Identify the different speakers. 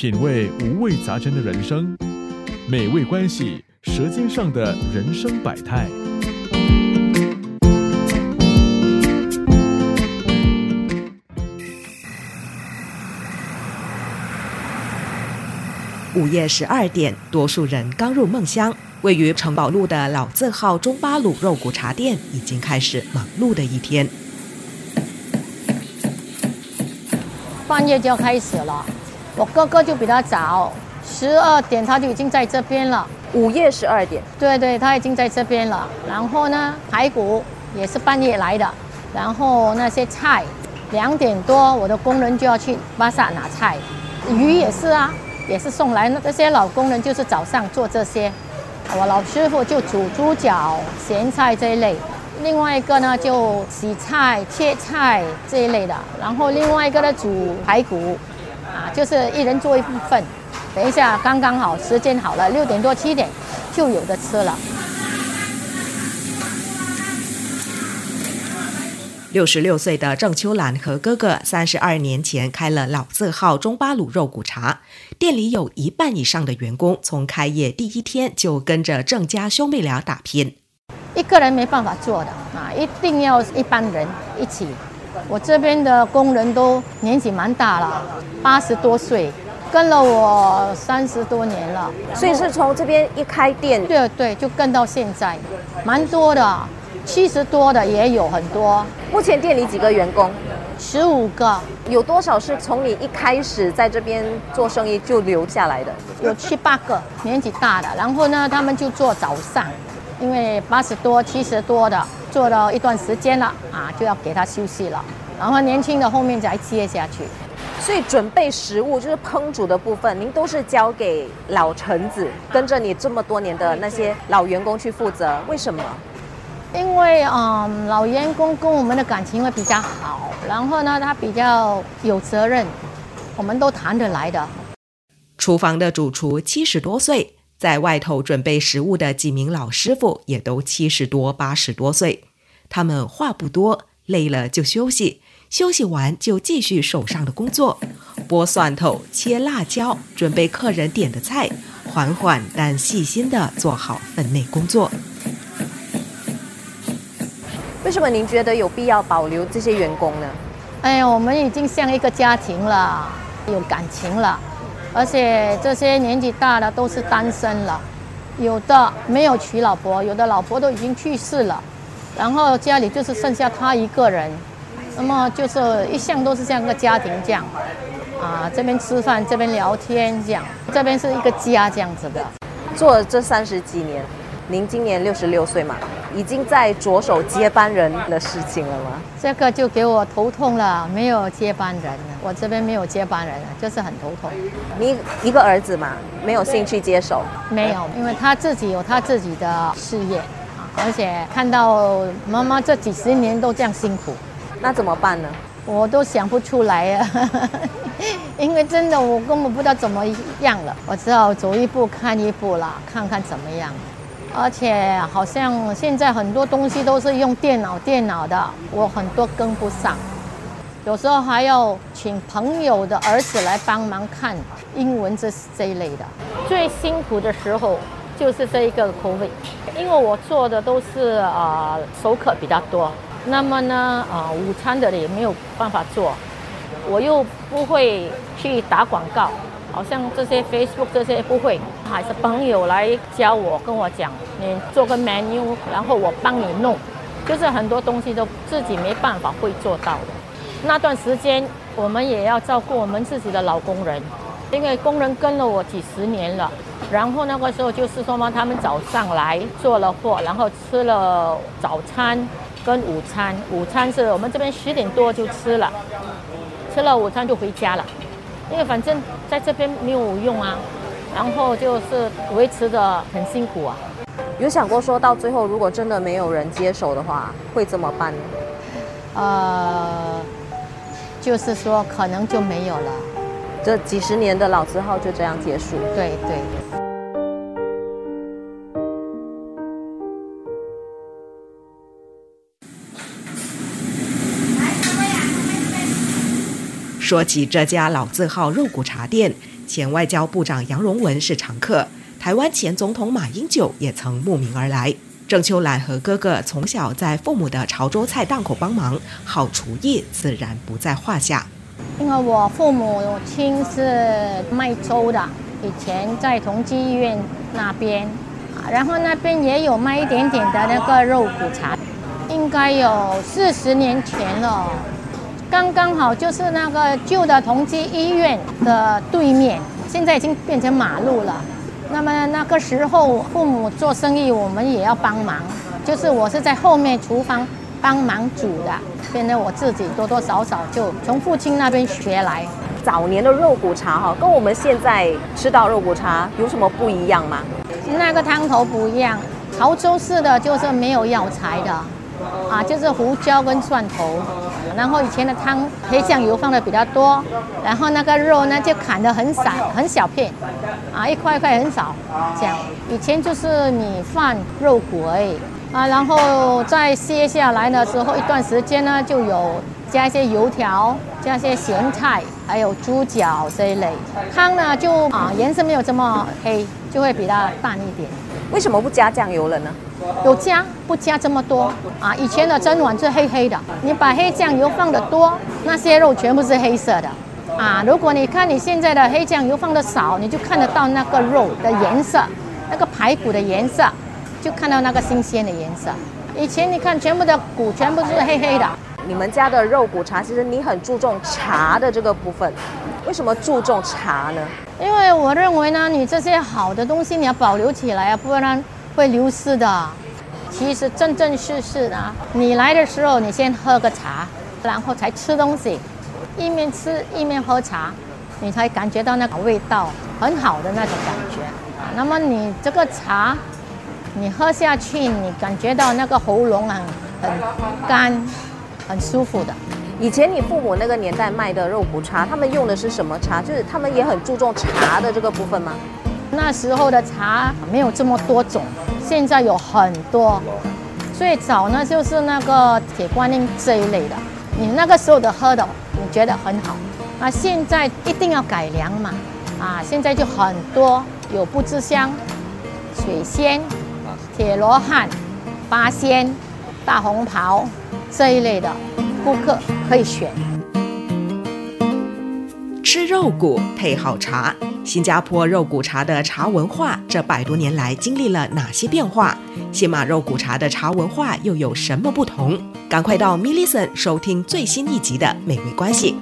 Speaker 1: 品味五味杂陈的人生，美味关系，舌尖上的人生百态。
Speaker 2: 午夜十二点，多数人刚入梦乡。位于城堡路的老字号中巴鲁肉骨茶店已经开始忙碌的一天。
Speaker 3: 半夜就要开始了，我哥哥就比他早，十二点他就已经在这边了。
Speaker 4: 午夜十二点，
Speaker 3: 对对，他已经在这边了。然后呢，排骨也是半夜来的，然后那些菜，两点多我的工人就要去巴萨拿菜，鱼也是啊，也是送来。那这些老工人就是早上做这些，我老师傅就煮猪脚、咸菜这一类。另外一个呢，就洗菜、切菜这一类的，然后另外一个呢，煮排骨，啊，就是一人做一部分。等一下，刚刚好，时间好了，六点多七点就有的吃了。
Speaker 2: 六十六岁的郑秋兰和哥哥三十二年前开了老字号中巴卤肉骨茶，店里有一半以上的员工从开业第一天就跟着郑家兄妹俩打拼。
Speaker 3: 一个人没办法做的啊，一定要一帮人一起。我这边的工人都年纪蛮大了，八十多岁，跟了我三十多年了，
Speaker 4: 所以是从这边一开店，
Speaker 3: 对对，就跟到现在，蛮多的，七十多的也有很多。
Speaker 4: 目前店里几个员工？
Speaker 3: 十五个。
Speaker 4: 有多少是从你一开始在这边做生意就留下来的？
Speaker 3: 有七八个，年纪大的，然后呢，他们就做早上。因为八十多、七十多的做了一段时间了啊，就要给他休息了。然后年轻的后面再接下去。
Speaker 4: 所以准备食物就是烹煮的部分，您都是交给老臣子，跟着你这么多年的那些老员工去负责。为什么？
Speaker 3: 因为嗯，老员工跟我们的感情会比较好，然后呢，他比较有责任，我们都谈得来的。
Speaker 2: 厨房的主厨七十多岁。在外头准备食物的几名老师傅也都七十多、八十多岁，他们话不多，累了就休息，休息完就继续手上的工作，剥蒜头、切辣椒，准备客人点的菜，缓缓但细心的做好分内工作。
Speaker 4: 为什么您觉得有必要保留这些员工呢？
Speaker 3: 哎呀，我们已经像一个家庭了，有感情了。而且这些年纪大的都是单身了，有的没有娶老婆，有的老婆都已经去世了，然后家里就是剩下他一个人，那么就是一向都是像个家庭这样，啊，这边吃饭，这边聊天这样，这边是一个家这样子的。
Speaker 4: 做了这三十几年，您今年六十六岁嘛？已经在着手接班人的事情了吗？
Speaker 3: 这个就给我头痛了，没有接班人，我这边没有接班人，就是很头痛。
Speaker 4: 你一个儿子嘛，没有兴趣接手？
Speaker 3: 没有，因为他自己有他自己的事业，而且看到妈妈这几十年都这样辛苦，
Speaker 4: 那怎么办呢？
Speaker 3: 我都想不出来啊，因为真的我根本不知道怎么样了，我只好走一步看一步了，看看怎么样。而且好像现在很多东西都是用电脑电脑的，我很多跟不上，有时候还要请朋友的儿子来帮忙看英文这这一类的。最辛苦的时候就是这一个 COVID，因为我做的都是啊熟客比较多，那么呢啊午餐的也没有办法做，我又不会去打广告。好像这些 Facebook 这些不会，还是朋友来教我，跟我讲，你做个 menu，然后我帮你弄，就是很多东西都自己没办法会做到的。那段时间我们也要照顾我们自己的老工人，因为工人跟了我几十年了。然后那个时候就是说嘛，他们早上来做了货，然后吃了早餐跟午餐，午餐是我们这边十点多就吃了，吃了午餐就回家了。因为反正在这边没有用啊，然后就是维持的很辛苦啊。
Speaker 4: 有想过说到最后，如果真的没有人接手的话，会怎么办呢？
Speaker 3: 呃，就是说可能就没有了，
Speaker 4: 这几十年的老字号就这样结束。
Speaker 3: 对对。
Speaker 2: 说起这家老字号肉骨茶店，前外交部长杨荣文是常客，台湾前总统马英九也曾慕名而来。郑秋兰和哥哥从小在父母的潮州菜档口帮忙，好厨艺自然不在话下。
Speaker 3: 因为我父母亲是卖粥的，以前在同济医院那边，然后那边也有卖一点点的那个肉骨茶，应该有四十年前了。刚刚好就是那个旧的同济医院的对面，现在已经变成马路了。那么那个时候父母做生意，我们也要帮忙，就是我是在后面厨房帮忙煮的，变得我自己多多少少就从父亲那边学来。
Speaker 4: 早年的肉骨茶哈，跟我们现在吃到肉骨茶有什么不一样吗？
Speaker 3: 那个汤头不一样，潮州市的就是没有药材的。啊，就是胡椒跟蒜头，然后以前的汤黑酱油放的比较多，然后那个肉呢就砍的很散很小片，啊一块一块很少，这样。以前就是米饭肉骨而已，啊，然后再歇下来的时候一段时间呢就有加一些油条，加一些咸菜，还有猪脚这一类。汤呢就啊颜色没有这么黑，就会比较淡一点。
Speaker 4: 为什么不加酱油了呢？
Speaker 3: 有加不加这么多啊？以前的蒸碗是黑黑的，你把黑酱油放的多，那些肉全部是黑色的啊。如果你看你现在的黑酱油放的少，你就看得到那个肉的颜色，那个排骨的颜色，就看到那个新鲜的颜色。以前你看全部的骨全部是黑黑的。
Speaker 4: 你们家的肉骨茶，其实你很注重茶的这个部分，为什么注重茶呢？
Speaker 3: 因为我认为呢，你这些好的东西你要保留起来啊，不然。会流失的。其实正正式式的，你来的时候，你先喝个茶，然后才吃东西，一面吃一面喝茶，你才感觉到那个味道很好的那种感觉。那么你这个茶，你喝下去，你感觉到那个喉咙很很干，很舒服的。
Speaker 4: 以前你父母那个年代卖的肉骨茶，他们用的是什么茶？就是他们也很注重茶的这个部分吗？
Speaker 3: 那时候的茶没有这么多种，现在有很多。最早呢就是那个铁观音这一类的，你那个时候的喝的，你觉得很好。啊，现在一定要改良嘛，啊，现在就很多有不知香、水仙、铁罗汉、八仙、大红袍这一类的，顾客可以选。
Speaker 2: 吃肉骨配好茶。新加坡肉骨茶的茶文化这百多年来经历了哪些变化？新马肉骨茶的茶文化又有什么不同？赶快到 m i l l i c e n 收听最新一集的《美味关系》。